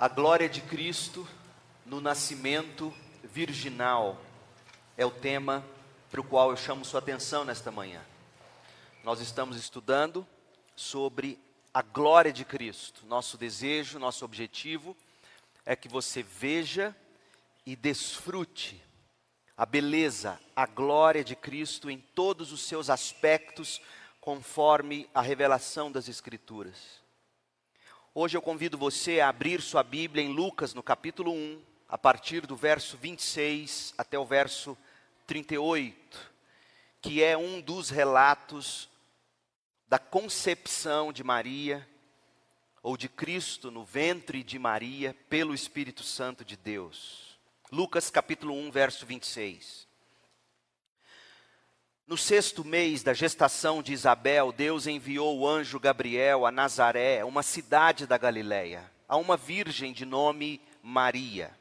A glória de Cristo no nascimento virginal é o tema para o qual eu chamo sua atenção nesta manhã. Nós estamos estudando sobre a glória de Cristo. Nosso desejo, nosso objetivo é que você veja e desfrute a beleza, a glória de Cristo em todos os seus aspectos, conforme a revelação das Escrituras. Hoje eu convido você a abrir sua Bíblia em Lucas, no capítulo 1, a partir do verso 26 até o verso 38, que é um dos relatos da concepção de Maria, ou de Cristo no ventre de Maria, pelo Espírito Santo de Deus. Lucas capítulo 1, verso 26. No sexto mês da gestação de Isabel, Deus enviou o anjo Gabriel a Nazaré, uma cidade da Galiléia, a uma virgem de nome Maria.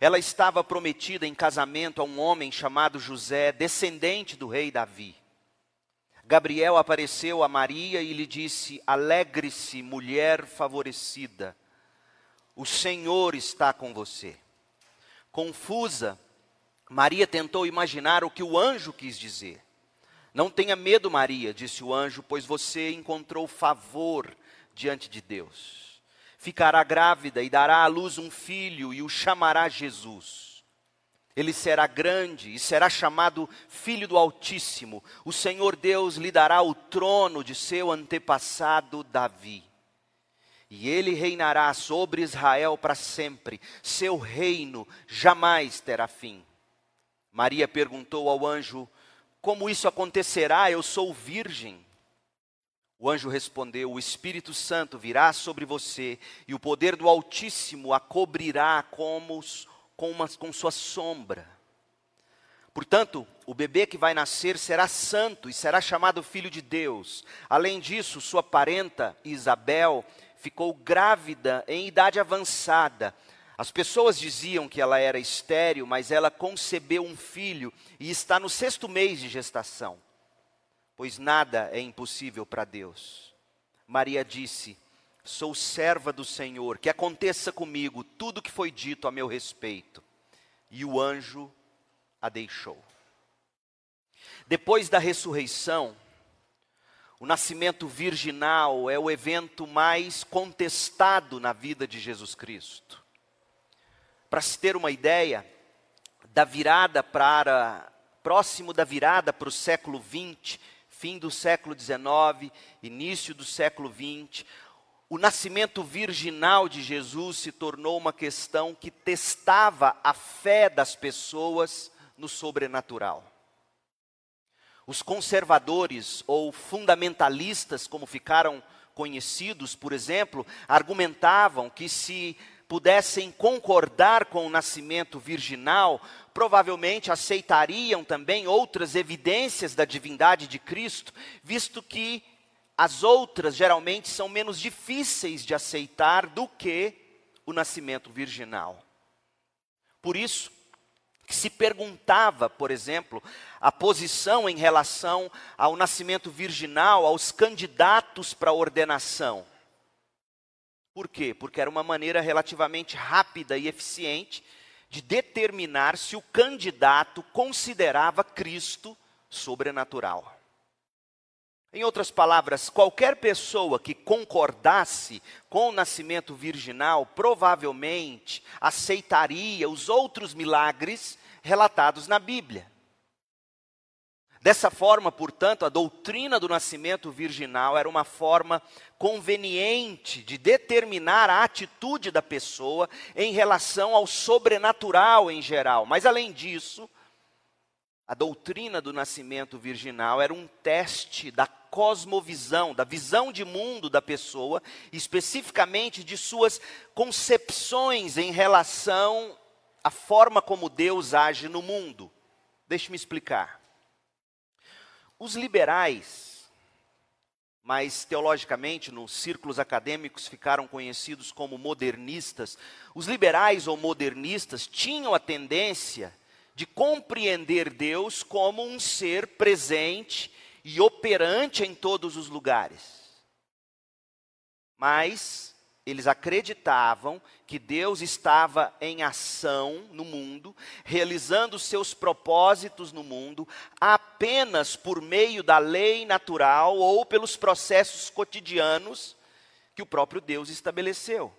Ela estava prometida em casamento a um homem chamado José, descendente do rei Davi. Gabriel apareceu a Maria e lhe disse: Alegre-se, mulher favorecida, o Senhor está com você. Confusa, Maria tentou imaginar o que o anjo quis dizer. Não tenha medo, Maria, disse o anjo, pois você encontrou favor diante de Deus. Ficará grávida e dará à luz um filho e o chamará Jesus. Ele será grande e será chamado Filho do Altíssimo. O Senhor Deus lhe dará o trono de seu antepassado Davi. E ele reinará sobre Israel para sempre. Seu reino jamais terá fim. Maria perguntou ao anjo: Como isso acontecerá? Eu sou virgem. O anjo respondeu: O Espírito Santo virá sobre você e o poder do Altíssimo a cobrirá como com, uma, com sua sombra. Portanto, o bebê que vai nascer será santo e será chamado filho de Deus. Além disso, sua parenta Isabel ficou grávida em idade avançada as pessoas diziam que ela era estéril, mas ela concebeu um filho e está no sexto mês de gestação, pois nada é impossível para Deus. Maria disse: Sou serva do Senhor, que aconteça comigo tudo o que foi dito a meu respeito. E o anjo a deixou. Depois da ressurreição, o nascimento virginal é o evento mais contestado na vida de Jesus Cristo. Para se ter uma ideia, da virada para próximo da virada para o século XX, fim do século XIX, início do século XX, o nascimento virginal de Jesus se tornou uma questão que testava a fé das pessoas no sobrenatural. Os conservadores ou fundamentalistas, como ficaram conhecidos, por exemplo, argumentavam que se pudessem concordar com o nascimento virginal, provavelmente aceitariam também outras evidências da divindade de Cristo, visto que as outras geralmente são menos difíceis de aceitar do que o nascimento virginal. Por isso, se perguntava, por exemplo, a posição em relação ao nascimento virginal aos candidatos para ordenação. Por quê? Porque era uma maneira relativamente rápida e eficiente de determinar se o candidato considerava Cristo sobrenatural. Em outras palavras, qualquer pessoa que concordasse com o nascimento virginal provavelmente aceitaria os outros milagres relatados na Bíblia. Dessa forma, portanto, a doutrina do nascimento virginal era uma forma conveniente de determinar a atitude da pessoa em relação ao sobrenatural em geral. Mas, além disso, a doutrina do nascimento virginal era um teste da cosmovisão, da visão de mundo da pessoa, especificamente de suas concepções em relação à forma como Deus age no mundo. Deixe-me explicar. Os liberais, mas teologicamente nos círculos acadêmicos ficaram conhecidos como modernistas, os liberais ou modernistas tinham a tendência de compreender Deus como um ser presente e operante em todos os lugares. Mas eles acreditavam que Deus estava em ação no mundo, realizando seus propósitos no mundo, apenas por meio da lei natural ou pelos processos cotidianos que o próprio Deus estabeleceu.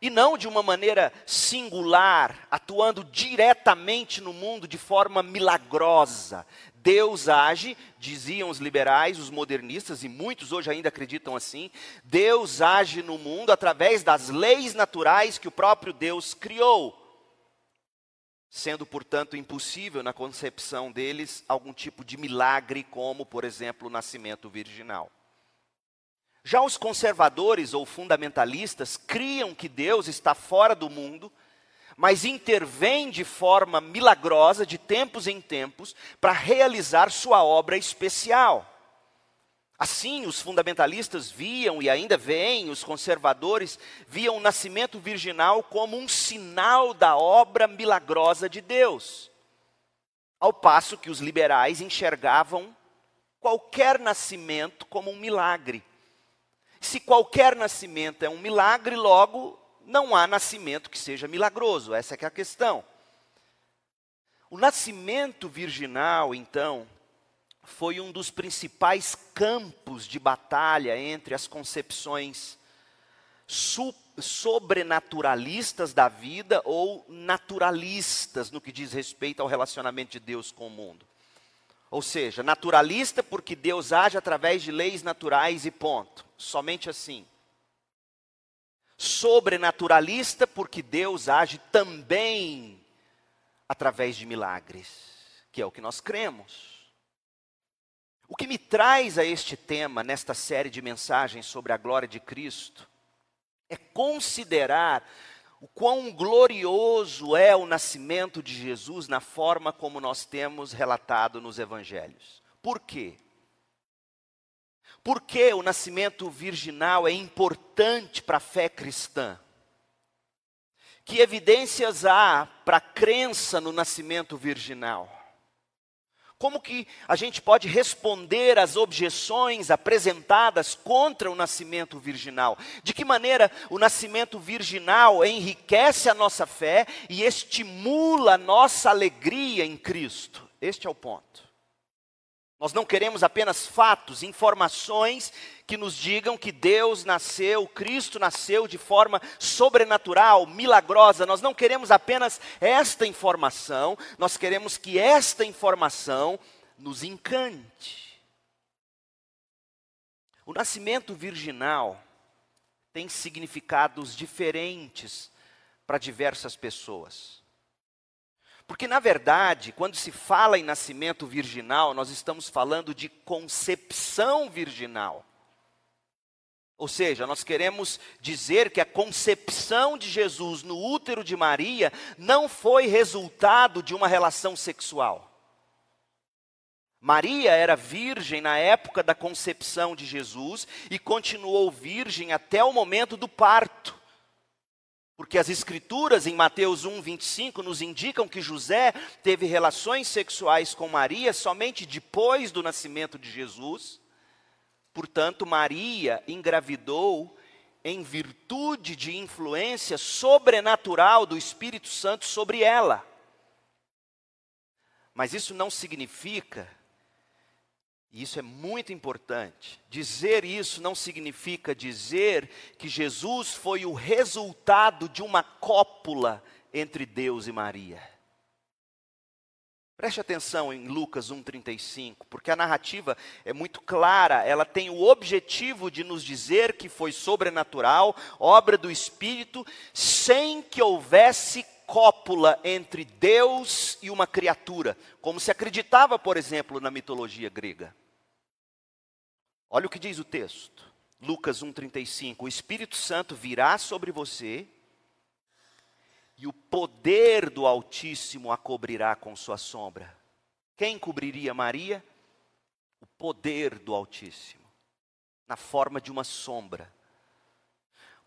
E não de uma maneira singular, atuando diretamente no mundo de forma milagrosa, Deus age, diziam os liberais, os modernistas, e muitos hoje ainda acreditam assim. Deus age no mundo através das leis naturais que o próprio Deus criou, sendo, portanto, impossível na concepção deles algum tipo de milagre, como, por exemplo, o nascimento virginal. Já os conservadores ou fundamentalistas criam que Deus está fora do mundo mas intervém de forma milagrosa, de tempos em tempos, para realizar sua obra especial. Assim, os fundamentalistas viam e ainda veem, os conservadores viam o nascimento virginal como um sinal da obra milagrosa de Deus. Ao passo que os liberais enxergavam qualquer nascimento como um milagre. Se qualquer nascimento é um milagre, logo não há nascimento que seja milagroso, essa é a questão. O nascimento virginal, então, foi um dos principais campos de batalha entre as concepções sobrenaturalistas da vida ou naturalistas no que diz respeito ao relacionamento de Deus com o mundo. Ou seja, naturalista porque Deus age através de leis naturais e ponto. Somente assim sobrenaturalista, porque Deus age também através de milagres, que é o que nós cremos. O que me traz a este tema, nesta série de mensagens sobre a glória de Cristo, é considerar o quão glorioso é o nascimento de Jesus na forma como nós temos relatado nos evangelhos. Por quê? Por que o nascimento virginal é importante para a fé cristã? Que evidências há para a crença no nascimento virginal? Como que a gente pode responder às objeções apresentadas contra o nascimento virginal? De que maneira o nascimento virginal enriquece a nossa fé e estimula a nossa alegria em Cristo? Este é o ponto. Nós não queremos apenas fatos, informações que nos digam que Deus nasceu, Cristo nasceu de forma sobrenatural, milagrosa. Nós não queremos apenas esta informação, nós queremos que esta informação nos encante. O nascimento virginal tem significados diferentes para diversas pessoas. Porque, na verdade, quando se fala em nascimento virginal, nós estamos falando de concepção virginal. Ou seja, nós queremos dizer que a concepção de Jesus no útero de Maria não foi resultado de uma relação sexual. Maria era virgem na época da concepção de Jesus e continuou virgem até o momento do parto. Porque as escrituras em Mateus 1, 25 nos indicam que José teve relações sexuais com Maria somente depois do nascimento de Jesus. Portanto, Maria engravidou em virtude de influência sobrenatural do Espírito Santo sobre ela. Mas isso não significa e isso é muito importante. Dizer isso não significa dizer que Jesus foi o resultado de uma cópula entre Deus e Maria. Preste atenção em Lucas 1,35, porque a narrativa é muito clara, ela tem o objetivo de nos dizer que foi sobrenatural, obra do Espírito, sem que houvesse cópula entre Deus e uma criatura, como se acreditava, por exemplo, na mitologia grega. Olha o que diz o texto. Lucas 1:35. O Espírito Santo virá sobre você e o poder do Altíssimo a cobrirá com sua sombra. Quem cobriria Maria? O poder do Altíssimo, na forma de uma sombra.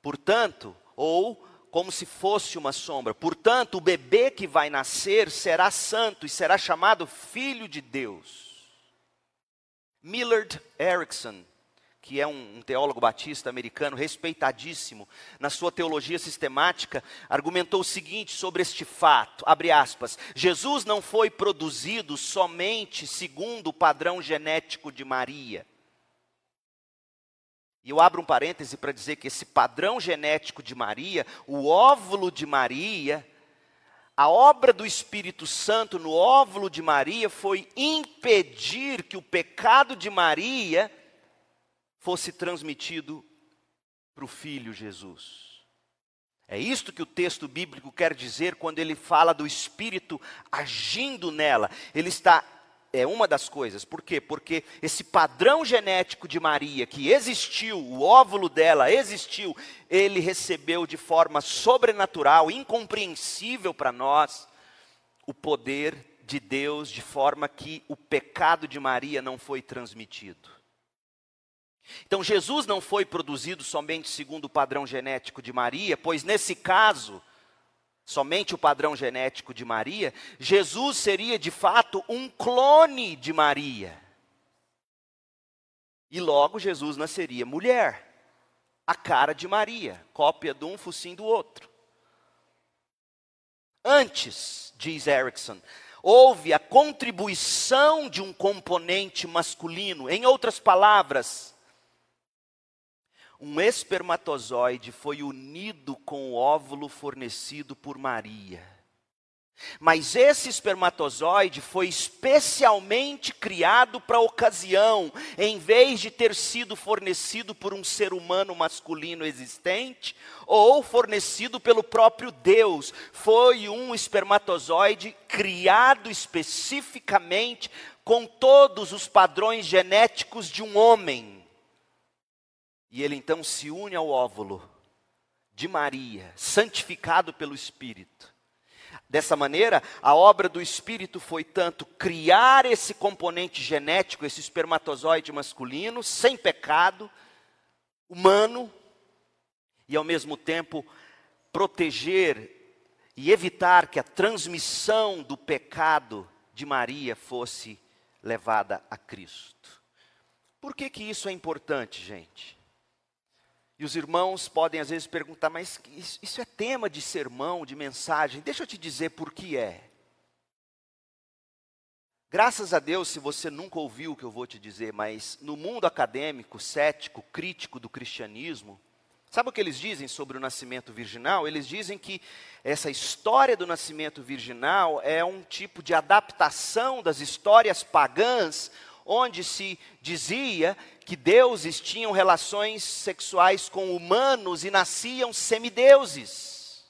Portanto, ou como se fosse uma sombra. Portanto, o bebê que vai nascer será santo e será chamado Filho de Deus. Millard Erickson, que é um, um, teólogo batista americano respeitadíssimo, na sua teologia sistemática, argumentou o seguinte sobre este fato, abre aspas, Jesus não foi produzido somente segundo o padrão genético de Maria. E eu abro um parêntese para dizer que esse padrão genético de Maria, o óvulo de Maria, a obra do Espírito Santo no óvulo de Maria foi impedir que o pecado de Maria fosse transmitido para o filho Jesus. É isto que o texto bíblico quer dizer quando ele fala do Espírito agindo nela. Ele está é uma das coisas. Por quê? Porque esse padrão genético de Maria, que existiu, o óvulo dela existiu, ele recebeu de forma sobrenatural, incompreensível para nós, o poder de Deus, de forma que o pecado de Maria não foi transmitido. Então, Jesus não foi produzido somente segundo o padrão genético de Maria, pois nesse caso, somente o padrão genético de Maria, Jesus seria de fato um clone de Maria. E logo Jesus nasceria mulher, a cara de Maria, cópia de um, focinho do outro. Antes, diz Erickson, houve a contribuição de um componente masculino. Em outras palavras, um espermatozoide foi unido com o óvulo fornecido por Maria. Mas esse espermatozoide foi especialmente criado para a ocasião, em vez de ter sido fornecido por um ser humano masculino existente, ou fornecido pelo próprio Deus. Foi um espermatozoide criado especificamente com todos os padrões genéticos de um homem. E ele então se une ao óvulo de Maria, santificado pelo Espírito. Dessa maneira, a obra do Espírito foi tanto criar esse componente genético, esse espermatozoide masculino, sem pecado, humano, e ao mesmo tempo proteger e evitar que a transmissão do pecado de Maria fosse levada a Cristo. Por que, que isso é importante, gente? E os irmãos podem às vezes perguntar, mas isso é tema de sermão, de mensagem? Deixa eu te dizer por que é. Graças a Deus, se você nunca ouviu o que eu vou te dizer, mas no mundo acadêmico, cético, crítico do cristianismo, sabe o que eles dizem sobre o nascimento virginal? Eles dizem que essa história do nascimento virginal é um tipo de adaptação das histórias pagãs onde se dizia que deuses tinham relações sexuais com humanos e nasciam semideuses.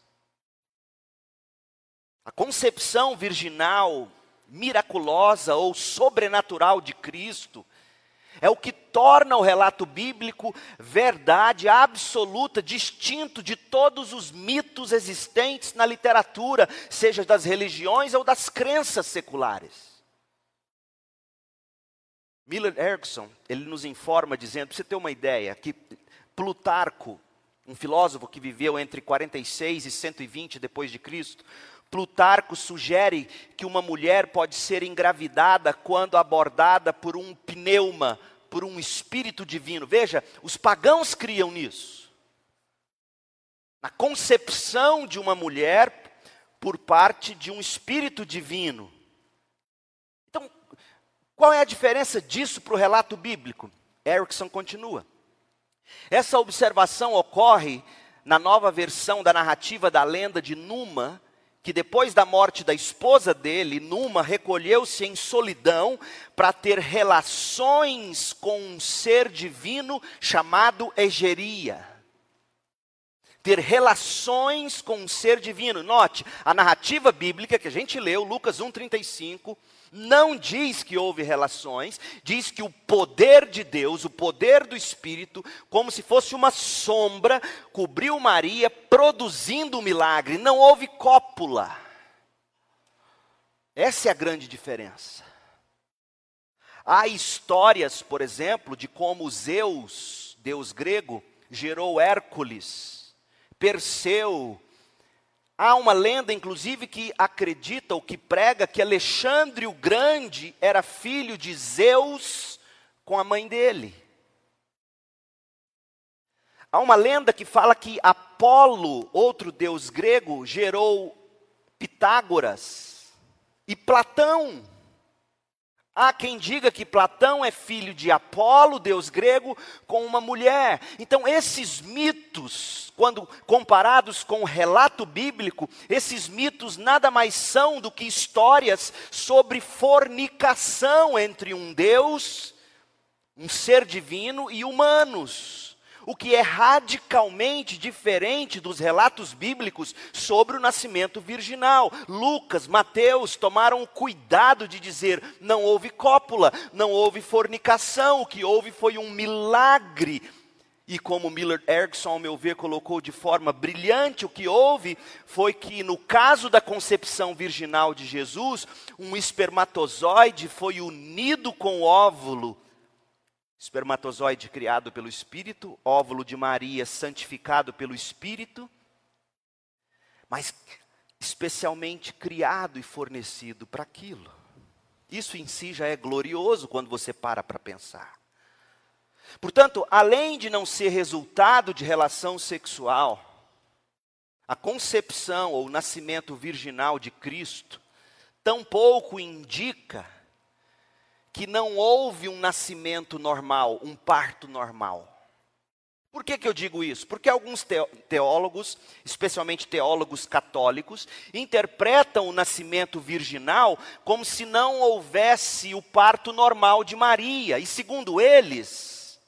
A concepção virginal, miraculosa ou sobrenatural de Cristo é o que torna o relato bíblico verdade absoluta, distinto de todos os mitos existentes na literatura, seja das religiões ou das crenças seculares. Miller Erickson, ele nos informa dizendo, para você ter uma ideia, que Plutarco, um filósofo que viveu entre 46 e 120 depois de Cristo, Plutarco sugere que uma mulher pode ser engravidada quando abordada por um pneuma, por um espírito divino. Veja, os pagãos criam nisso. Na concepção de uma mulher por parte de um espírito divino. Qual é a diferença disso para o relato bíblico? Erickson continua. Essa observação ocorre na nova versão da narrativa da lenda de Numa, que depois da morte da esposa dele, Numa recolheu-se em solidão para ter relações com um ser divino chamado Egeria. Ter relações com um ser divino. Note, a narrativa bíblica que a gente leu, Lucas 1,35, não diz que houve relações, diz que o poder de Deus, o poder do Espírito, como se fosse uma sombra, cobriu Maria, produzindo o um milagre. Não houve cópula. Essa é a grande diferença. Há histórias, por exemplo, de como Zeus, deus grego, gerou Hércules, Perseu, Há uma lenda, inclusive, que acredita ou que prega que Alexandre o Grande era filho de Zeus com a mãe dele. há uma lenda que fala que Apolo, outro deus grego, gerou Pitágoras e Platão. Há quem diga que Platão é filho de Apolo, deus grego, com uma mulher. Então, esses mitos, quando comparados com o relato bíblico, esses mitos nada mais são do que histórias sobre fornicação entre um Deus, um ser divino e humanos o que é radicalmente diferente dos relatos bíblicos sobre o nascimento virginal. Lucas, Mateus tomaram o cuidado de dizer: não houve cópula, não houve fornicação, o que houve foi um milagre. E como Miller Erickson, ao meu ver, colocou de forma brilhante, o que houve foi que, no caso da concepção virginal de Jesus, um espermatozoide foi unido com o óvulo Espermatozoide criado pelo Espírito, óvulo de Maria santificado pelo Espírito, mas especialmente criado e fornecido para aquilo. Isso em si já é glorioso quando você para para pensar. Portanto, além de não ser resultado de relação sexual, a concepção ou nascimento virginal de Cristo tampouco indica que não houve um nascimento normal, um parto normal. Por que, que eu digo isso? Porque alguns teólogos, especialmente teólogos católicos, interpretam o nascimento virginal como se não houvesse o parto normal de Maria. E segundo eles,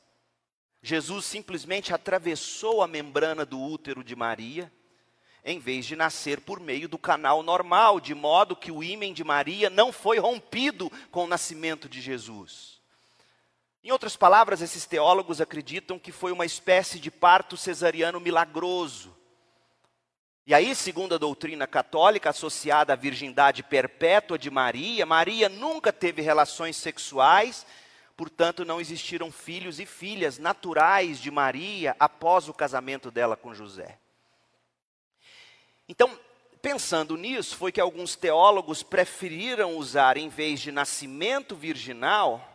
Jesus simplesmente atravessou a membrana do útero de Maria em vez de nascer por meio do canal normal, de modo que o ímen de Maria não foi rompido com o nascimento de Jesus. Em outras palavras, esses teólogos acreditam que foi uma espécie de parto cesariano milagroso. E aí, segundo a doutrina católica associada à virgindade perpétua de Maria, Maria nunca teve relações sexuais, portanto, não existiram filhos e filhas naturais de Maria após o casamento dela com José. Então, pensando nisso, foi que alguns teólogos preferiram usar, em vez de nascimento virginal,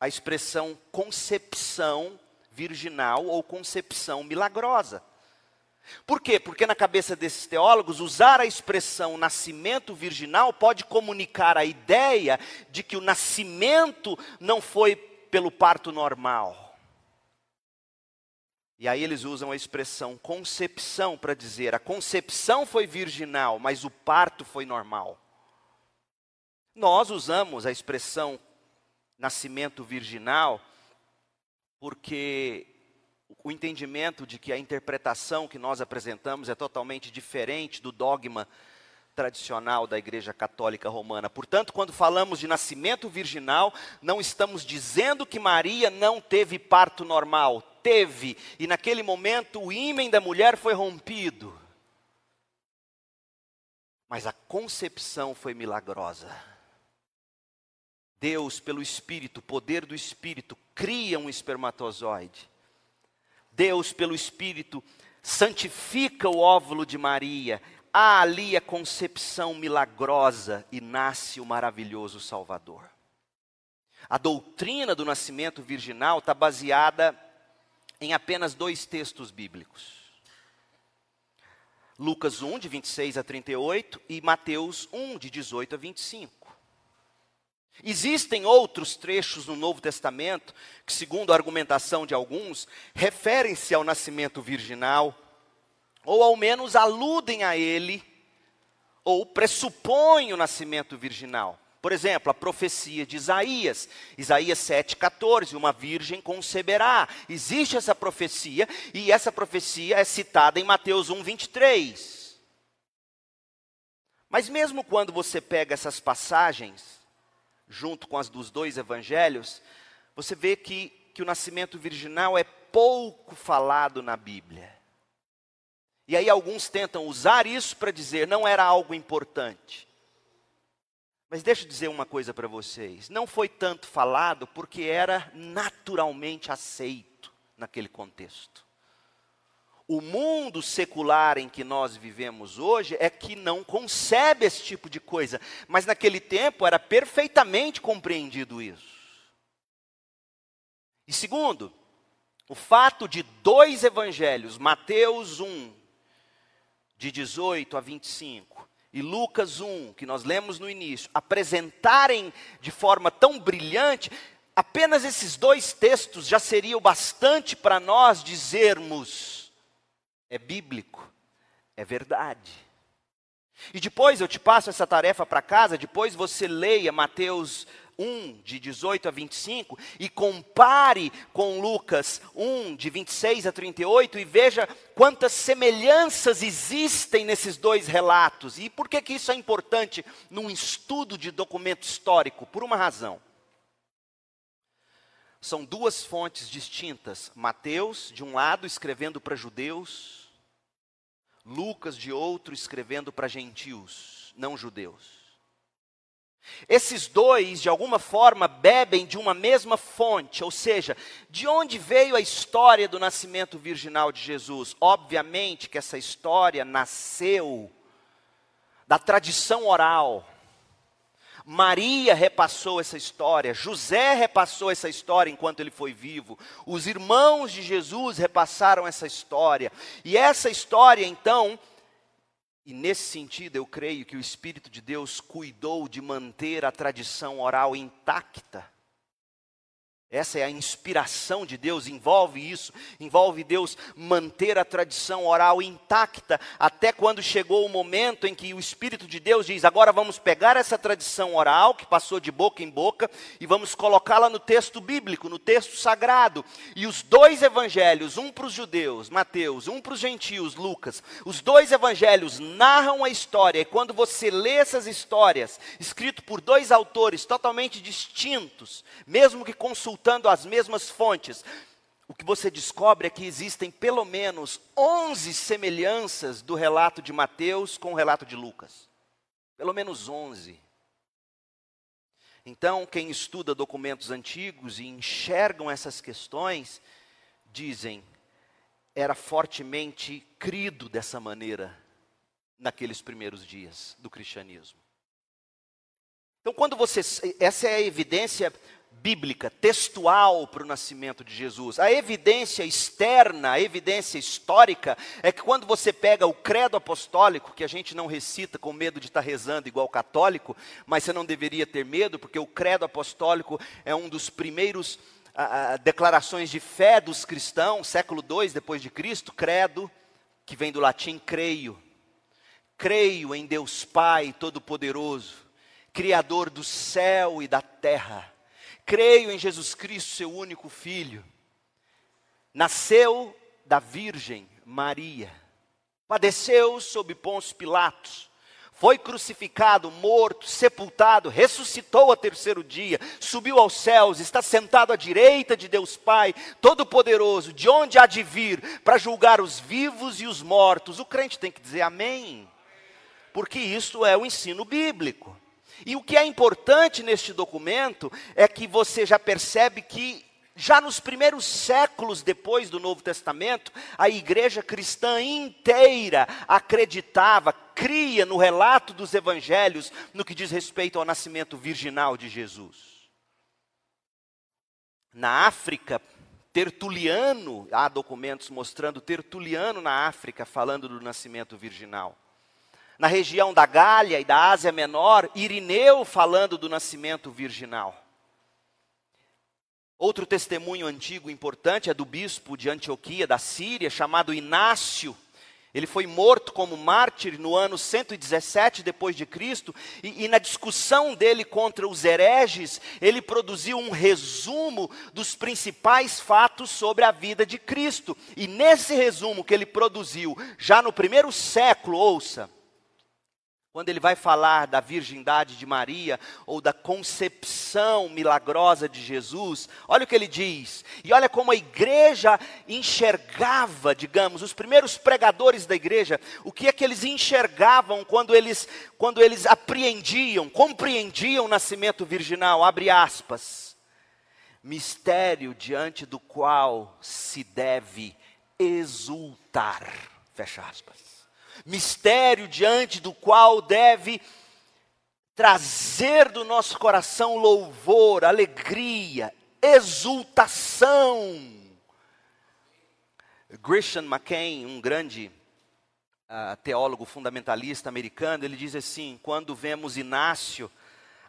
a expressão concepção virginal ou concepção milagrosa. Por quê? Porque na cabeça desses teólogos, usar a expressão nascimento virginal pode comunicar a ideia de que o nascimento não foi pelo parto normal e aí eles usam a expressão concepção para dizer a concepção foi virginal, mas o parto foi normal. Nós usamos a expressão nascimento virginal porque o entendimento de que a interpretação que nós apresentamos é totalmente diferente do dogma tradicional da Igreja Católica Romana. Portanto, quando falamos de nascimento virginal, não estamos dizendo que Maria não teve parto normal teve, e naquele momento o ímen da mulher foi rompido. Mas a concepção foi milagrosa. Deus, pelo Espírito, poder do Espírito, cria um espermatozoide. Deus, pelo Espírito, santifica o óvulo de Maria. Há ali a concepção milagrosa e nasce o maravilhoso Salvador. A doutrina do nascimento virginal está baseada em apenas dois textos bíblicos. Lucas 1, de 26 a 38, e Mateus 1, de 18 a 25. Existem outros trechos no Novo Testamento que, segundo a argumentação de alguns, referem-se ao nascimento virginal, ou ao menos aludem a ele, ou pressupõem o nascimento virginal. Por exemplo, a profecia de Isaías, Isaías 7,14, uma virgem conceberá. Existe essa profecia, e essa profecia é citada em Mateus 1,23. Mas mesmo quando você pega essas passagens, junto com as dos dois evangelhos, você vê que, que o nascimento virginal é pouco falado na Bíblia. E aí alguns tentam usar isso para dizer não era algo importante. Mas deixa eu dizer uma coisa para vocês: não foi tanto falado porque era naturalmente aceito naquele contexto. O mundo secular em que nós vivemos hoje é que não concebe esse tipo de coisa, mas naquele tempo era perfeitamente compreendido isso. E segundo, O fato de dois evangelhos, Mateus 1, de 18 a 25, e Lucas 1, que nós lemos no início, apresentarem de forma tão brilhante, apenas esses dois textos já seriam bastante para nós dizermos: é bíblico, é verdade. E depois eu te passo essa tarefa para casa, depois você leia Mateus 1, de 18 a 25, e compare com Lucas 1, de 26 a 38, e veja quantas semelhanças existem nesses dois relatos. E por que, que isso é importante num estudo de documento histórico? Por uma razão. São duas fontes distintas. Mateus, de um lado, escrevendo para judeus, Lucas, de outro, escrevendo para gentios, não judeus. Esses dois, de alguma forma, bebem de uma mesma fonte, ou seja, de onde veio a história do nascimento virginal de Jesus? Obviamente que essa história nasceu da tradição oral. Maria repassou essa história, José repassou essa história enquanto ele foi vivo, os irmãos de Jesus repassaram essa história, e essa história então e nesse sentido, eu creio que o Espírito de Deus cuidou de manter a tradição oral intacta essa é a inspiração de Deus, envolve isso, envolve Deus manter a tradição oral intacta, até quando chegou o momento em que o Espírito de Deus diz: agora vamos pegar essa tradição oral, que passou de boca em boca, e vamos colocá-la no texto bíblico, no texto sagrado. E os dois evangelhos, um para os judeus, Mateus, um para os gentios, Lucas, os dois evangelhos narram a história, e quando você lê essas histórias, escrito por dois autores totalmente distintos, mesmo que consultados, consultando as mesmas fontes, o que você descobre é que existem pelo menos 11 semelhanças do relato de Mateus com o relato de Lucas. Pelo menos 11. Então, quem estuda documentos antigos e enxergam essas questões, dizem, era fortemente crido dessa maneira naqueles primeiros dias do cristianismo. Então, quando você. Essa é a evidência bíblica, textual para o nascimento de Jesus. A evidência externa, a evidência histórica, é que quando você pega o credo apostólico, que a gente não recita com medo de estar rezando igual católico, mas você não deveria ter medo, porque o credo apostólico é um dos primeiros a, a, declarações de fé dos cristãos, século II depois de Cristo, credo, que vem do latim creio. Creio em Deus Pai Todo-Poderoso, Criador do céu e da terra creio em Jesus Cristo, seu único filho. Nasceu da Virgem Maria, padeceu sob Pôncio Pilatos, foi crucificado, morto, sepultado, ressuscitou ao terceiro dia, subiu aos céus, está sentado à direita de Deus Pai, Todo-Poderoso, de onde há de vir para julgar os vivos e os mortos. O crente tem que dizer amém, porque isso é o ensino bíblico. E o que é importante neste documento é que você já percebe que já nos primeiros séculos depois do Novo Testamento, a igreja cristã inteira acreditava, cria no relato dos evangelhos no que diz respeito ao nascimento virginal de Jesus. Na África, Tertuliano, há documentos mostrando Tertuliano na África falando do nascimento virginal na região da Gália e da Ásia Menor, Irineu falando do nascimento virginal. Outro testemunho antigo importante é do bispo de Antioquia, da Síria, chamado Inácio. Ele foi morto como mártir no ano 117 depois de Cristo, e, e, na discussão dele contra os hereges, ele produziu um resumo dos principais fatos sobre a vida de Cristo. E nesse resumo que ele produziu, já no primeiro século, ouça, quando ele vai falar da virgindade de Maria ou da concepção milagrosa de Jesus, olha o que ele diz. E olha como a igreja enxergava, digamos, os primeiros pregadores da igreja, o que é que eles enxergavam quando eles quando eles apreendiam, compreendiam o nascimento virginal, abre aspas. Mistério diante do qual se deve exultar. Fecha aspas mistério diante do qual deve trazer do nosso coração louvor, alegria, exultação. Grisham McCain, um grande uh, teólogo fundamentalista americano, ele diz assim: quando vemos Inácio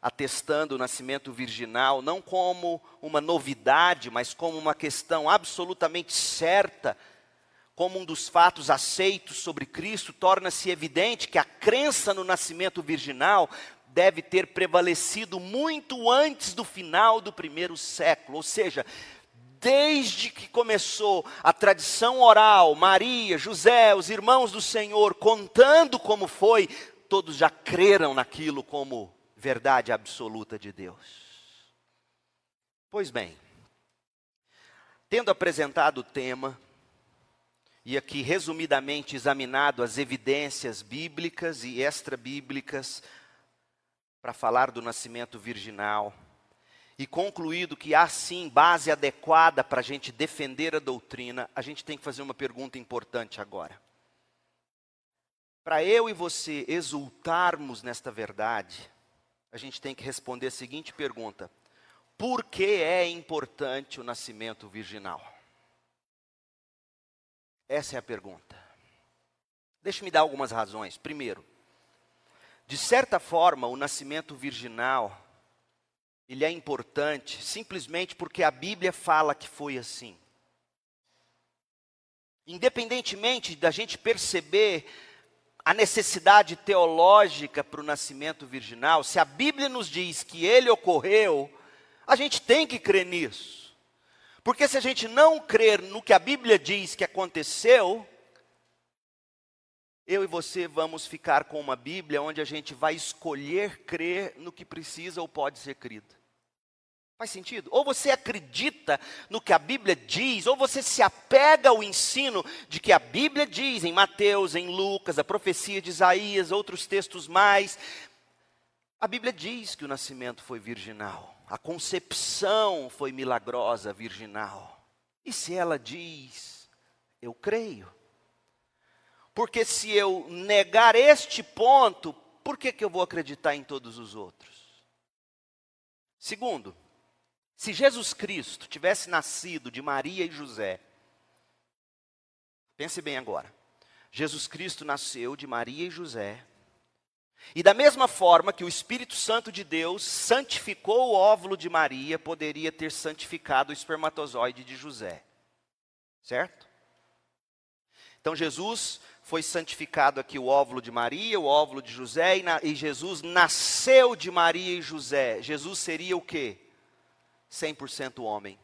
atestando o nascimento virginal, não como uma novidade, mas como uma questão absolutamente certa, como um dos fatos aceitos sobre Cristo, torna-se evidente que a crença no nascimento virginal deve ter prevalecido muito antes do final do primeiro século, ou seja, desde que começou a tradição oral, Maria, José, os irmãos do Senhor contando como foi, todos já creram naquilo como verdade absoluta de Deus. Pois bem, tendo apresentado o tema, e aqui resumidamente examinado as evidências bíblicas e extra-bíblicas para falar do nascimento virginal, e concluído que há sim base adequada para a gente defender a doutrina, a gente tem que fazer uma pergunta importante agora. Para eu e você exultarmos nesta verdade, a gente tem que responder a seguinte pergunta: Por que é importante o nascimento virginal? Essa é a pergunta. Deixe-me dar algumas razões. Primeiro, de certa forma, o nascimento virginal ele é importante simplesmente porque a Bíblia fala que foi assim. Independentemente da gente perceber a necessidade teológica para o nascimento virginal, se a Bíblia nos diz que ele ocorreu, a gente tem que crer nisso. Porque se a gente não crer no que a Bíblia diz que aconteceu, eu e você vamos ficar com uma Bíblia onde a gente vai escolher crer no que precisa ou pode ser crido. Faz sentido? Ou você acredita no que a Bíblia diz, ou você se apega ao ensino de que a Bíblia diz em Mateus, em Lucas, a profecia de Isaías, outros textos mais. A Bíblia diz que o nascimento foi virginal, a concepção foi milagrosa, virginal. E se ela diz, eu creio. Porque se eu negar este ponto, por que, que eu vou acreditar em todos os outros? Segundo, se Jesus Cristo tivesse nascido de Maria e José, pense bem agora. Jesus Cristo nasceu de Maria e José. E da mesma forma que o Espírito Santo de Deus santificou o óvulo de Maria, poderia ter santificado o espermatozoide de José. Certo? Então Jesus foi santificado aqui o óvulo de Maria, o óvulo de José, e, na, e Jesus nasceu de Maria e José. Jesus seria o quê? 100% homem.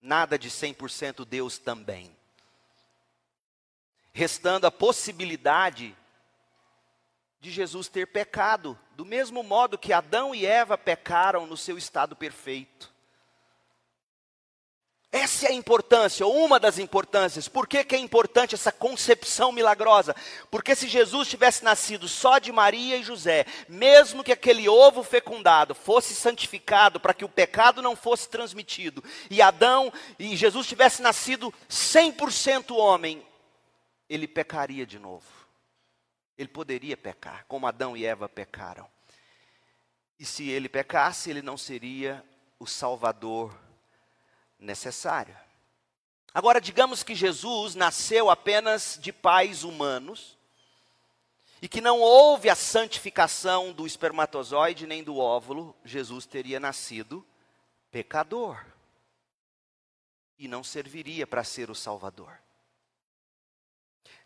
Nada de 100% Deus também. Restando a possibilidade de Jesus ter pecado, do mesmo modo que Adão e Eva pecaram no seu estado perfeito. Essa é a importância, ou uma das importâncias. Por que, que é importante essa concepção milagrosa? Porque se Jesus tivesse nascido só de Maria e José, mesmo que aquele ovo fecundado fosse santificado para que o pecado não fosse transmitido, e Adão e Jesus tivesse nascido 100% homem, ele pecaria de novo. Ele poderia pecar, como Adão e Eva pecaram. E se ele pecasse, ele não seria o Salvador necessário. Agora, digamos que Jesus nasceu apenas de pais humanos e que não houve a santificação do espermatozoide nem do óvulo, Jesus teria nascido pecador e não serviria para ser o Salvador.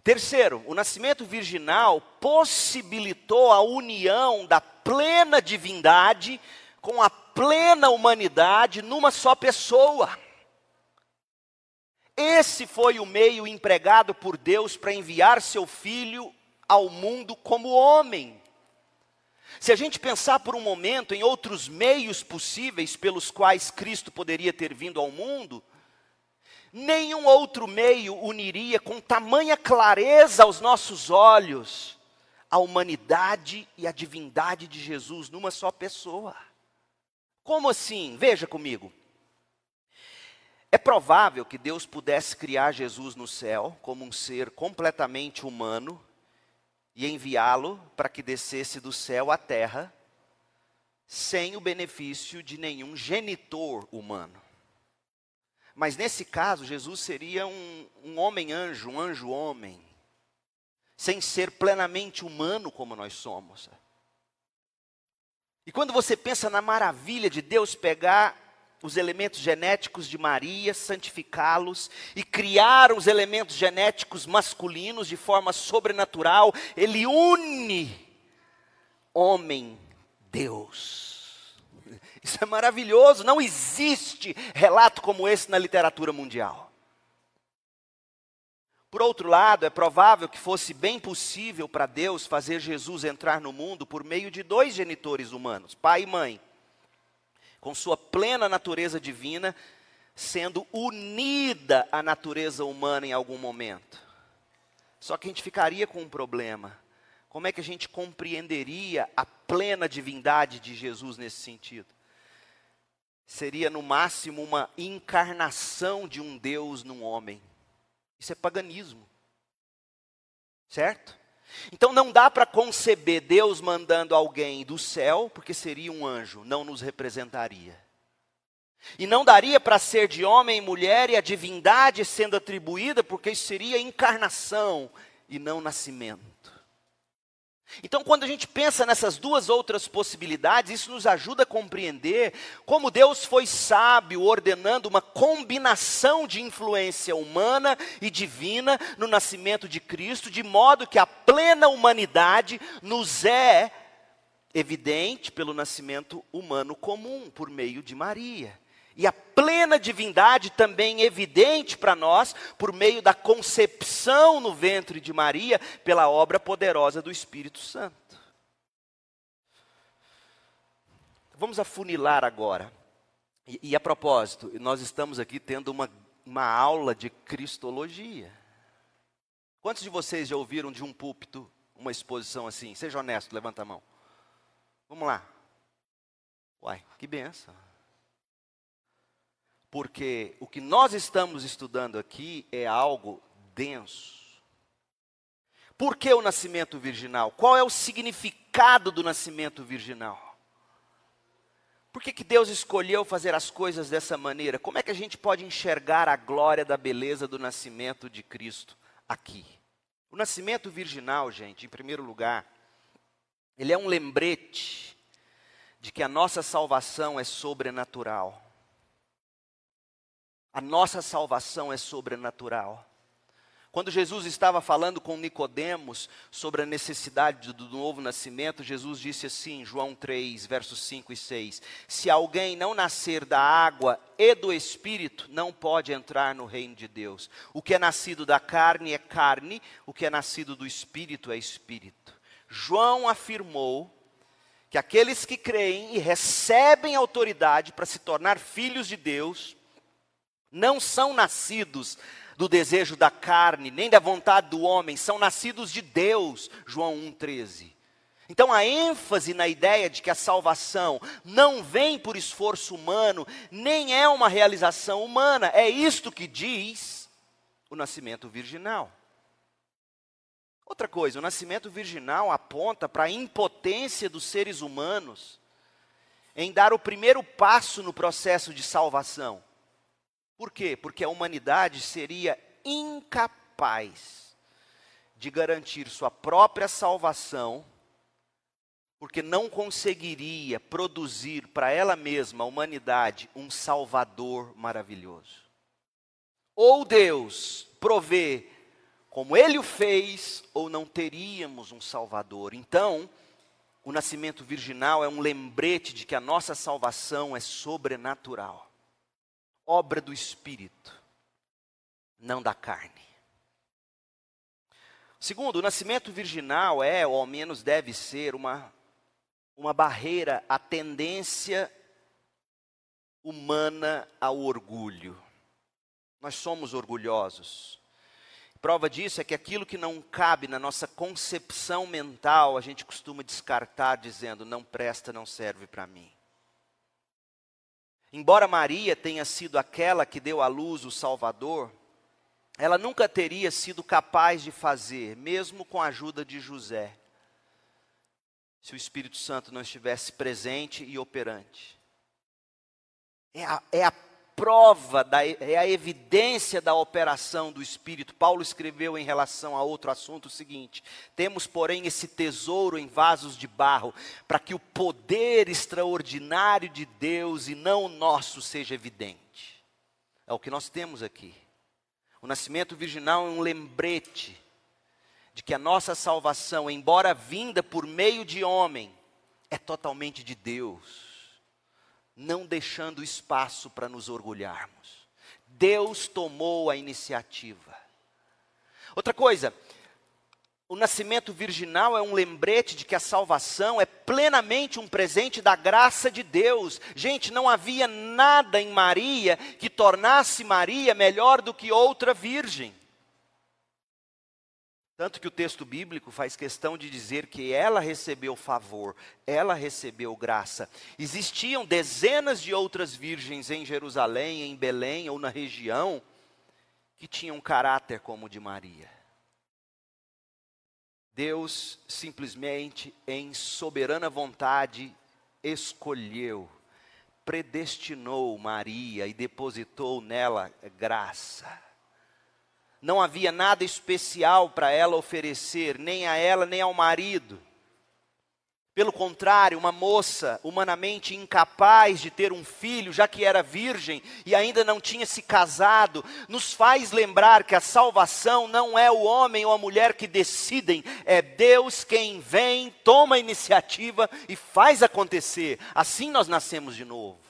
Terceiro, o nascimento virginal possibilitou a união da plena divindade com a plena humanidade numa só pessoa. Esse foi o meio empregado por Deus para enviar seu filho ao mundo como homem. Se a gente pensar por um momento em outros meios possíveis pelos quais Cristo poderia ter vindo ao mundo, nenhum outro meio uniria com tamanha clareza aos nossos olhos a humanidade e a divindade de Jesus numa só pessoa. Como assim? Veja comigo. É provável que Deus pudesse criar Jesus no céu como um ser completamente humano e enviá-lo para que descesse do céu à terra sem o benefício de nenhum genitor humano. Mas nesse caso, Jesus seria um, um homem-anjo, um anjo-homem, sem ser plenamente humano como nós somos. E quando você pensa na maravilha de Deus pegar os elementos genéticos de Maria, santificá-los e criar os elementos genéticos masculinos de forma sobrenatural, ele une homem, Deus. Isso é maravilhoso, não existe relato como esse na literatura mundial. Por outro lado, é provável que fosse bem possível para Deus fazer Jesus entrar no mundo por meio de dois genitores humanos, pai e mãe, com sua plena natureza divina, sendo unida à natureza humana em algum momento. Só que a gente ficaria com um problema. Como é que a gente compreenderia a plena divindade de Jesus nesse sentido? Seria no máximo uma encarnação de um Deus num homem. Isso é paganismo. Certo? Então não dá para conceber Deus mandando alguém do céu, porque seria um anjo, não nos representaria. E não daria para ser de homem e mulher e a divindade sendo atribuída, porque isso seria encarnação e não nascimento. Então, quando a gente pensa nessas duas outras possibilidades, isso nos ajuda a compreender como Deus foi sábio ordenando uma combinação de influência humana e divina no nascimento de Cristo, de modo que a plena humanidade nos é evidente pelo nascimento humano comum, por meio de Maria e a plena divindade também evidente para nós por meio da concepção no ventre de Maria pela obra poderosa do Espírito Santo. Vamos afunilar agora. E, e a propósito, nós estamos aqui tendo uma, uma aula de cristologia. Quantos de vocês já ouviram de um púlpito uma exposição assim? Seja honesto, levanta a mão. Vamos lá. Uai, que benção porque o que nós estamos estudando aqui é algo denso. Por que o nascimento virginal? Qual é o significado do nascimento virginal? Por que, que Deus escolheu fazer as coisas dessa maneira? Como é que a gente pode enxergar a glória da beleza do nascimento de Cristo aqui? O nascimento virginal, gente, em primeiro lugar, ele é um lembrete de que a nossa salvação é sobrenatural. A nossa salvação é sobrenatural. Quando Jesus estava falando com Nicodemos sobre a necessidade do novo nascimento, Jesus disse assim, João 3, versos 5 e 6: Se alguém não nascer da água e do espírito, não pode entrar no reino de Deus. O que é nascido da carne é carne, o que é nascido do espírito é espírito. João afirmou que aqueles que creem e recebem autoridade para se tornar filhos de Deus, não são nascidos do desejo da carne, nem da vontade do homem, são nascidos de Deus, João 1,13. Então a ênfase na ideia de que a salvação não vem por esforço humano, nem é uma realização humana, é isto que diz o nascimento virginal. Outra coisa, o nascimento virginal aponta para a impotência dos seres humanos em dar o primeiro passo no processo de salvação. Por quê? Porque a humanidade seria incapaz de garantir sua própria salvação, porque não conseguiria produzir para ela mesma, a humanidade, um Salvador maravilhoso. Ou Deus provê como ele o fez, ou não teríamos um Salvador. Então, o nascimento virginal é um lembrete de que a nossa salvação é sobrenatural obra do Espírito, não da carne. Segundo, o nascimento virginal é, ou ao menos deve ser, uma, uma barreira à tendência humana ao orgulho. Nós somos orgulhosos. Prova disso é que aquilo que não cabe na nossa concepção mental, a gente costuma descartar dizendo: não presta, não serve para mim. Embora Maria tenha sido aquela que deu à luz o Salvador, ela nunca teria sido capaz de fazer, mesmo com a ajuda de José, se o Espírito Santo não estivesse presente e operante. É a, é a prova, da, é a evidência da operação do Espírito. Paulo escreveu em relação a outro assunto o seguinte: temos, porém, esse tesouro em vasos de barro, para que o poder extraordinário de Deus e não o nosso seja evidente. É o que nós temos aqui. O nascimento virginal é um lembrete de que a nossa salvação, embora vinda por meio de homem, é totalmente de Deus não deixando espaço para nos orgulharmos. Deus tomou a iniciativa. Outra coisa, o nascimento virginal é um lembrete de que a salvação é plenamente um presente da graça de Deus. Gente, não havia nada em Maria que tornasse Maria melhor do que outra virgem. Tanto que o texto bíblico faz questão de dizer que ela recebeu favor, ela recebeu graça. Existiam dezenas de outras virgens em Jerusalém, em Belém ou na região, que tinham caráter como o de Maria. Deus simplesmente, em soberana vontade, escolheu, predestinou Maria e depositou nela graça. Não havia nada especial para ela oferecer, nem a ela, nem ao marido. Pelo contrário, uma moça humanamente incapaz de ter um filho, já que era virgem e ainda não tinha se casado, nos faz lembrar que a salvação não é o homem ou a mulher que decidem, é Deus quem vem, toma a iniciativa e faz acontecer. Assim nós nascemos de novo.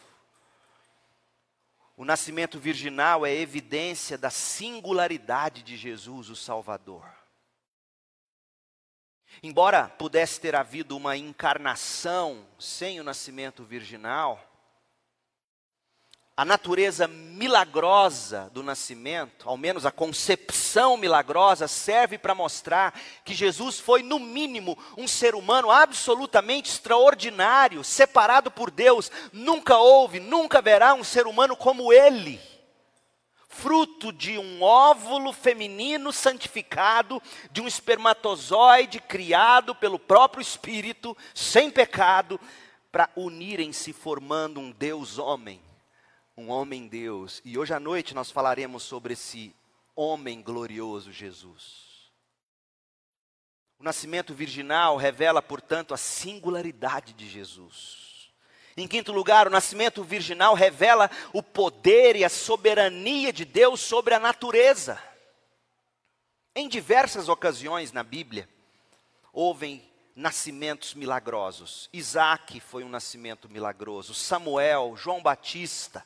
O nascimento virginal é evidência da singularidade de Jesus, o Salvador. Embora pudesse ter havido uma encarnação sem o nascimento virginal, a natureza milagrosa do nascimento, ao menos a concepção milagrosa, serve para mostrar que Jesus foi, no mínimo, um ser humano absolutamente extraordinário, separado por Deus. Nunca houve, nunca haverá um ser humano como ele. Fruto de um óvulo feminino santificado, de um espermatozoide criado pelo próprio Espírito, sem pecado, para unirem-se formando um Deus-homem um homem Deus. E hoje à noite nós falaremos sobre esse homem glorioso Jesus. O nascimento virginal revela, portanto, a singularidade de Jesus. Em quinto lugar, o nascimento virginal revela o poder e a soberania de Deus sobre a natureza. Em diversas ocasiões na Bíblia, houve nascimentos milagrosos. Isaac foi um nascimento milagroso, Samuel, João Batista.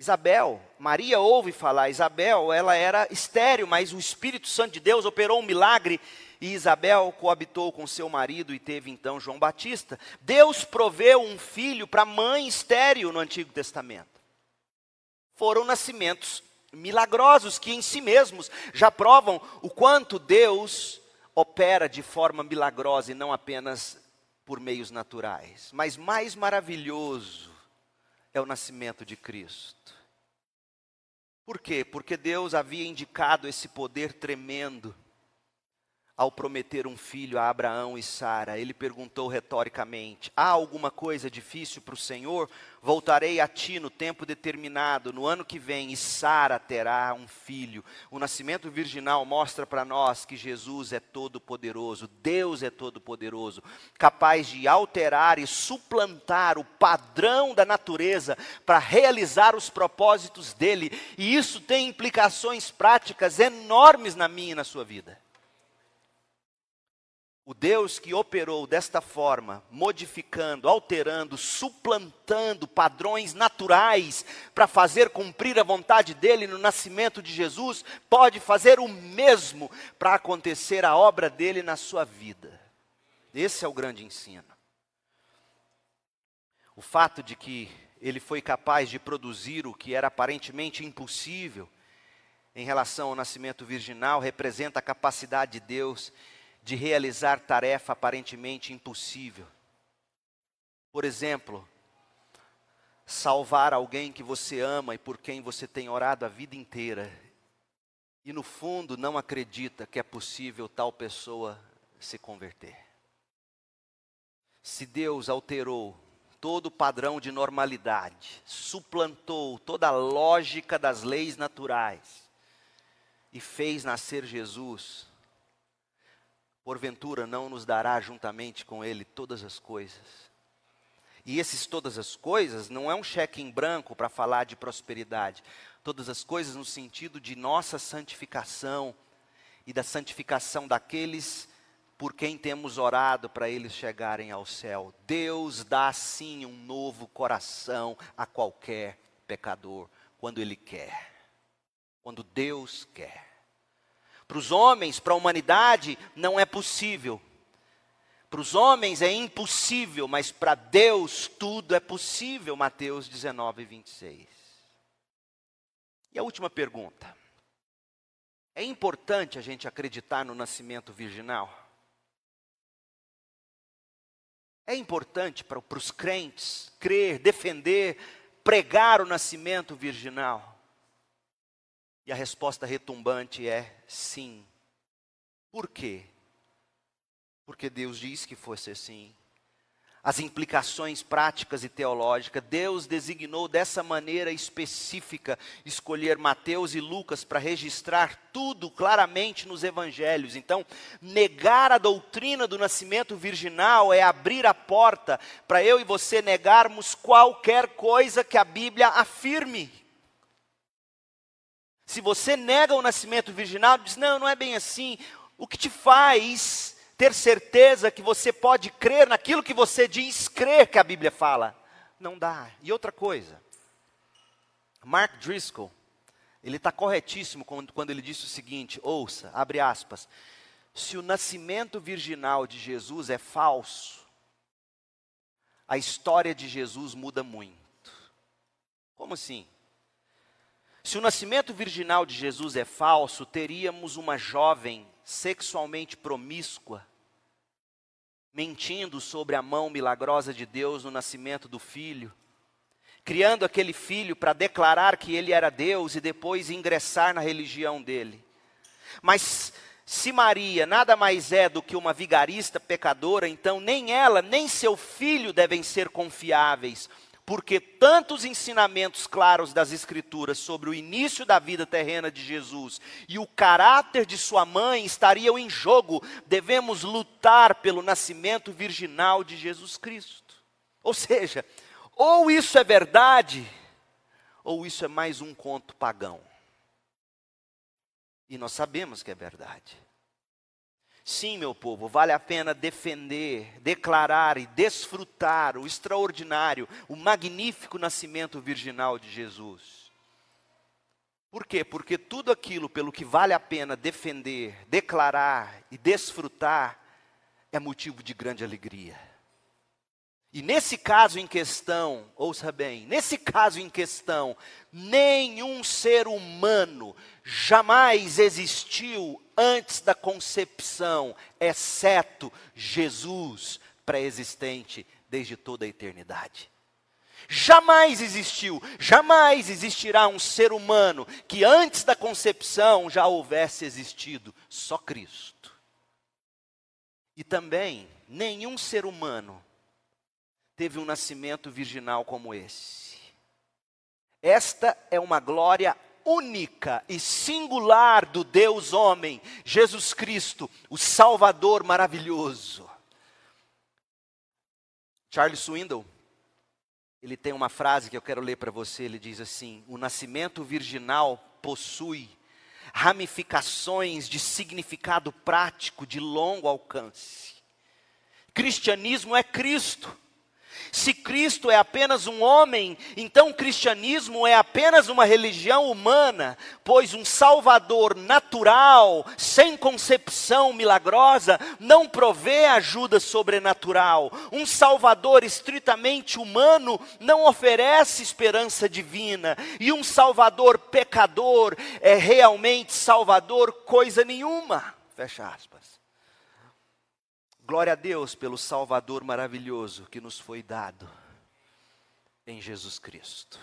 Isabel, Maria ouve falar, Isabel, ela era estéril, mas o Espírito Santo de Deus operou um milagre e Isabel coabitou com seu marido e teve então João Batista. Deus proveu um filho para mãe estéril no Antigo Testamento. Foram nascimentos milagrosos que em si mesmos já provam o quanto Deus opera de forma milagrosa e não apenas por meios naturais. Mas mais maravilhoso é o nascimento de Cristo. Por quê? Porque Deus havia indicado esse poder tremendo ao prometer um filho a Abraão e Sara, ele perguntou retoricamente: Há alguma coisa difícil para o Senhor? Voltarei a ti no tempo determinado, no ano que vem, e Sara terá um filho. O nascimento virginal mostra para nós que Jesus é todo-poderoso, Deus é todo-poderoso, capaz de alterar e suplantar o padrão da natureza para realizar os propósitos dele, e isso tem implicações práticas enormes na minha e na sua vida. O Deus que operou desta forma, modificando, alterando, suplantando padrões naturais para fazer cumprir a vontade dele no nascimento de Jesus, pode fazer o mesmo para acontecer a obra dele na sua vida. Esse é o grande ensino. O fato de que ele foi capaz de produzir o que era aparentemente impossível em relação ao nascimento virginal representa a capacidade de Deus de realizar tarefa aparentemente impossível. Por exemplo, salvar alguém que você ama e por quem você tem orado a vida inteira, e no fundo não acredita que é possível tal pessoa se converter. Se Deus alterou todo padrão de normalidade, suplantou toda a lógica das leis naturais e fez nascer Jesus, porventura não nos dará juntamente com Ele todas as coisas. E esses todas as coisas não é um cheque em branco para falar de prosperidade. Todas as coisas no sentido de nossa santificação e da santificação daqueles por quem temos orado para eles chegarem ao céu. Deus dá sim um novo coração a qualquer pecador, quando Ele quer. Quando Deus quer. Para os homens, para a humanidade, não é possível. Para os homens é impossível, mas para Deus tudo é possível. Mateus 19, 26. E a última pergunta. É importante a gente acreditar no nascimento virginal? É importante para, para os crentes crer, defender, pregar o nascimento virginal? E a resposta retumbante é sim. Por quê? Porque Deus disse que fosse assim as implicações práticas e teológicas. Deus designou dessa maneira específica escolher Mateus e Lucas para registrar tudo claramente nos evangelhos. Então, negar a doutrina do nascimento virginal é abrir a porta para eu e você negarmos qualquer coisa que a Bíblia afirme. Se você nega o nascimento virginal, diz: "Não, não é bem assim". O que te faz ter certeza que você pode crer naquilo que você diz crer que a Bíblia fala. Não dá. E outra coisa, Mark Driscoll, ele está corretíssimo quando, quando ele disse o seguinte: ouça, abre aspas, se o nascimento virginal de Jesus é falso, a história de Jesus muda muito. Como assim? Se o nascimento virginal de Jesus é falso, teríamos uma jovem sexualmente promíscua, mentindo sobre a mão milagrosa de Deus no nascimento do filho, criando aquele filho para declarar que ele era Deus e depois ingressar na religião dele. Mas se Maria nada mais é do que uma vigarista pecadora, então nem ela, nem seu filho devem ser confiáveis, porque tantos ensinamentos claros das Escrituras sobre o início da vida terrena de Jesus e o caráter de sua mãe estariam em jogo, devemos lutar pelo nascimento virginal de Jesus Cristo. Ou seja, ou isso é verdade, ou isso é mais um conto pagão. E nós sabemos que é verdade. Sim, meu povo, vale a pena defender, declarar e desfrutar o extraordinário, o magnífico nascimento virginal de Jesus. Por quê? Porque tudo aquilo pelo que vale a pena defender, declarar e desfrutar é motivo de grande alegria. E nesse caso em questão, ouça bem, nesse caso em questão, nenhum ser humano jamais existiu antes da concepção, exceto Jesus, pré-existente desde toda a eternidade. Jamais existiu, jamais existirá um ser humano que antes da concepção já houvesse existido, só Cristo. E também, nenhum ser humano teve um nascimento virginal como esse. Esta é uma glória única e singular do Deus homem, Jesus Cristo, o Salvador maravilhoso. Charles Swindoll, ele tem uma frase que eu quero ler para você, ele diz assim: "O nascimento virginal possui ramificações de significado prático de longo alcance. Cristianismo é Cristo. Se Cristo é apenas um homem, então o cristianismo é apenas uma religião humana, pois um Salvador natural, sem concepção milagrosa, não provê ajuda sobrenatural. Um Salvador estritamente humano não oferece esperança divina. E um Salvador pecador é realmente Salvador coisa nenhuma. Fecha aspas. Glória a Deus pelo Salvador maravilhoso que nos foi dado em Jesus Cristo.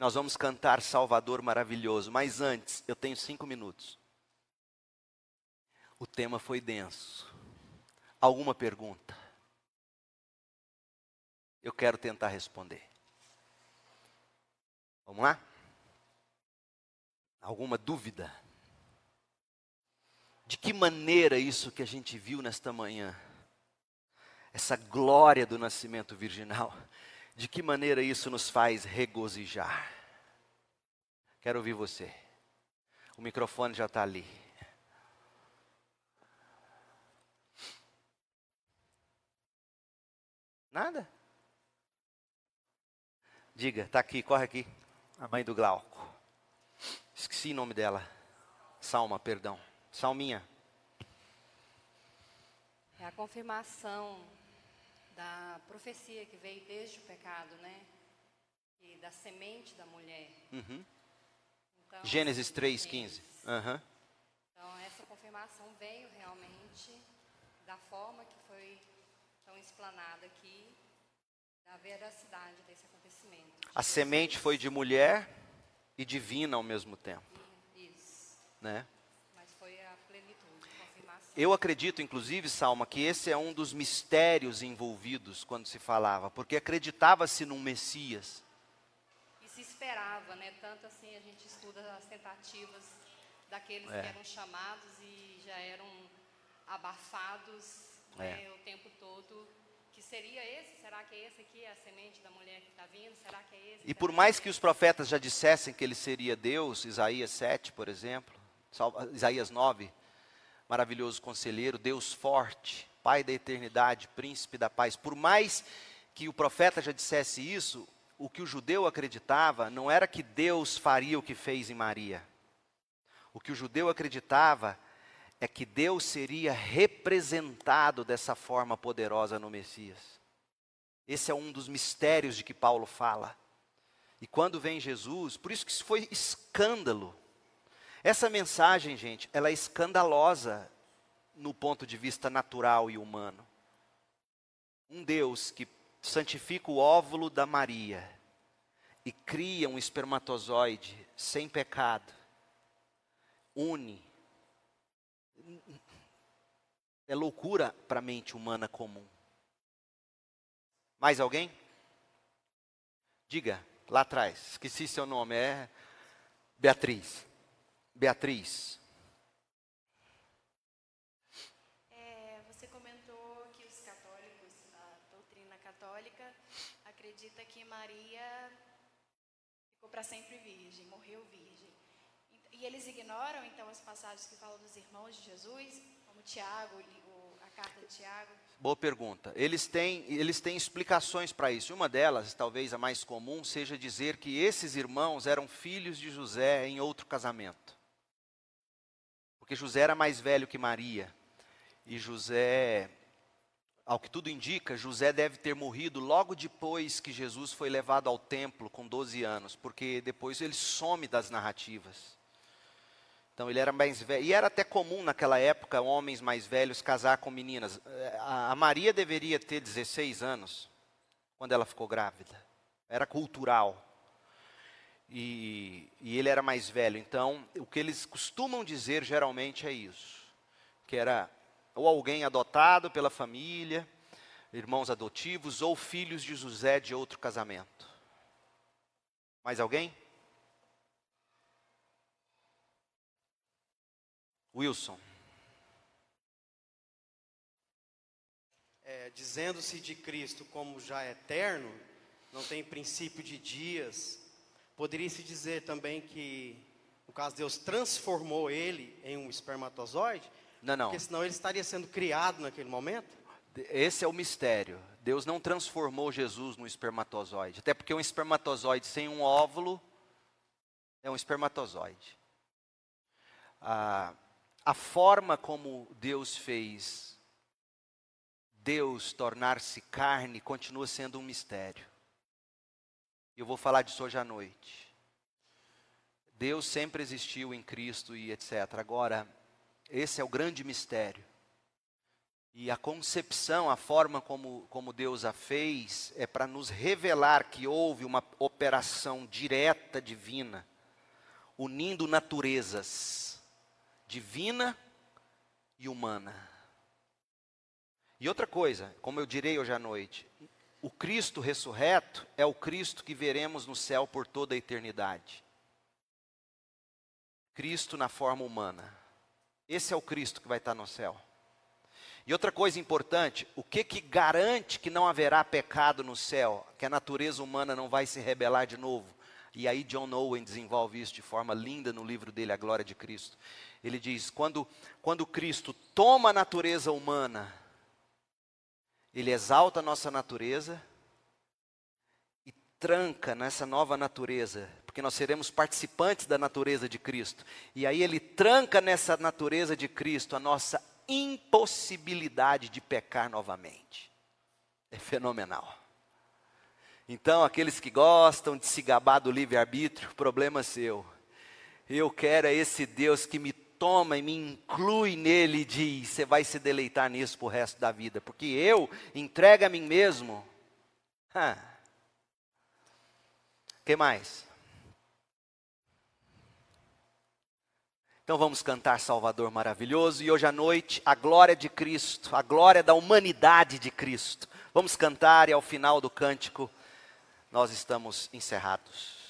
Nós vamos cantar Salvador maravilhoso, mas antes, eu tenho cinco minutos. O tema foi denso. Alguma pergunta? Eu quero tentar responder. Vamos lá? Alguma dúvida? De que maneira isso que a gente viu nesta manhã, essa glória do nascimento virginal, de que maneira isso nos faz regozijar? Quero ouvir você. O microfone já está ali. Nada? Diga, está aqui, corre aqui. A mãe do Glauco. Esqueci o nome dela. Salma, perdão. Salminha. É a confirmação da profecia que veio desde o pecado, né? E da semente da mulher. Uhum. Então, Gênesis assim, 3,15. Gênesis. Uhum. Então, essa confirmação veio realmente da forma que foi tão explanada aqui, da veracidade desse acontecimento. A semente foi de mulher e divina ao mesmo tempo, Isso, né? mas foi a plenitude, a confirmação. Eu acredito, inclusive, Salma, que esse é um dos mistérios envolvidos quando se falava, porque acreditava-se num Messias. E se esperava, né? Tanto assim a gente estuda as tentativas daqueles É. que eram chamados e já eram abafados né, o tempo todo. Que seria esse? Será que é esse aqui é a semente da mulher que está vindo? Será que é esse? E por Será mais é que os profetas já dissessem que ele seria Deus, Isaías 7, por exemplo, Isaías 9, maravilhoso conselheiro, Deus forte, Pai da eternidade, príncipe da paz. Por mais que o profeta já dissesse isso, o que o judeu acreditava não era que Deus faria o que fez em Maria. O que o judeu acreditava é que Deus seria representado dessa forma poderosa no Messias. Esse é um dos mistérios de que Paulo fala. E quando vem Jesus, por isso que isso foi escândalo. Essa mensagem, gente, ela é escandalosa no ponto de vista natural e humano. Um Deus que santifica o óvulo da Maria e cria um espermatozoide sem pecado, une. É loucura para a mente humana comum. Mais alguém? Diga, lá atrás, esqueci seu nome, é Beatriz. Beatriz. É, você comentou que os católicos, a doutrina católica, acredita que Maria ficou para sempre virgem, morreu virgem. E- eles ignoram, então, as passagens que falam dos irmãos de Jesus, como Tiago, a carta de Tiago. Boa pergunta. Eles têm, eles têm explicações para isso. Uma delas, talvez a mais comum, seja dizer que esses irmãos eram filhos de José em outro casamento. Porque José era mais velho que Maria. E José, ao que tudo indica, José deve ter morrido logo depois que Jesus foi levado ao templo com 12 anos, porque depois ele some das narrativas. Então ele era mais velho. E era até comum naquela época homens mais velhos casar com meninas. Eh, A Maria deveria ter 16 anos quando ela ficou grávida. Era cultural. E, e ele era mais velho. Então, o que eles costumam dizer geralmente é isso: que era ou alguém adotado pela família, irmãos adotivos, ou filhos de José de outro casamento. Mais alguém? Wilson. É, Dizendo-se de Cristo como já eterno, não tem princípio de dias, poderia-se dizer também que, no caso, Deus transformou ele em um espermatozoide, Não, não. porque senão ele estaria sendo criado naquele momento? Esse é o mistério. Deus não transformou Jesus num espermatozoide. Até porque um espermatozoide sem um óvulo é um espermatozoide. A, a forma como Deus fez Deus tornar-se carne continua sendo um mistério. Eu vou falar disso hoje à noite. Deus sempre existiu em Cristo e etc. Agora, esse é o grande mistério. E a concepção, a forma como, como Deus a fez, é para nos revelar que houve uma operação direta divina, unindo naturezas divina e humana. E outra coisa, como eu direi hoje à noite, o Cristo ressurreto é o Cristo que veremos no céu por toda a eternidade. Cristo na forma humana. Esse é o Cristo que vai estar no céu. E outra coisa importante, o que que garante que não haverá pecado no céu, que a natureza humana não vai se rebelar de novo? E aí John Owen desenvolve isso de forma linda no livro dele, A Glória de Cristo. Ele diz: quando, quando Cristo toma a natureza humana, ele exalta a nossa natureza e tranca nessa nova natureza porque nós seremos participantes da natureza de Cristo. E aí ele tranca nessa natureza de Cristo a nossa impossibilidade de pecar novamente. É fenomenal. Então, aqueles que gostam de se gabar do livre-arbítrio, problema seu. Eu quero é esse Deus que me toma e me inclui nele e diz: você vai se deleitar nisso para o resto da vida, porque eu entrego a mim mesmo. O que mais? Então vamos cantar Salvador maravilhoso e hoje à noite a glória de Cristo, a glória da humanidade de Cristo. Vamos cantar e ao final do cântico nós estamos encerrados.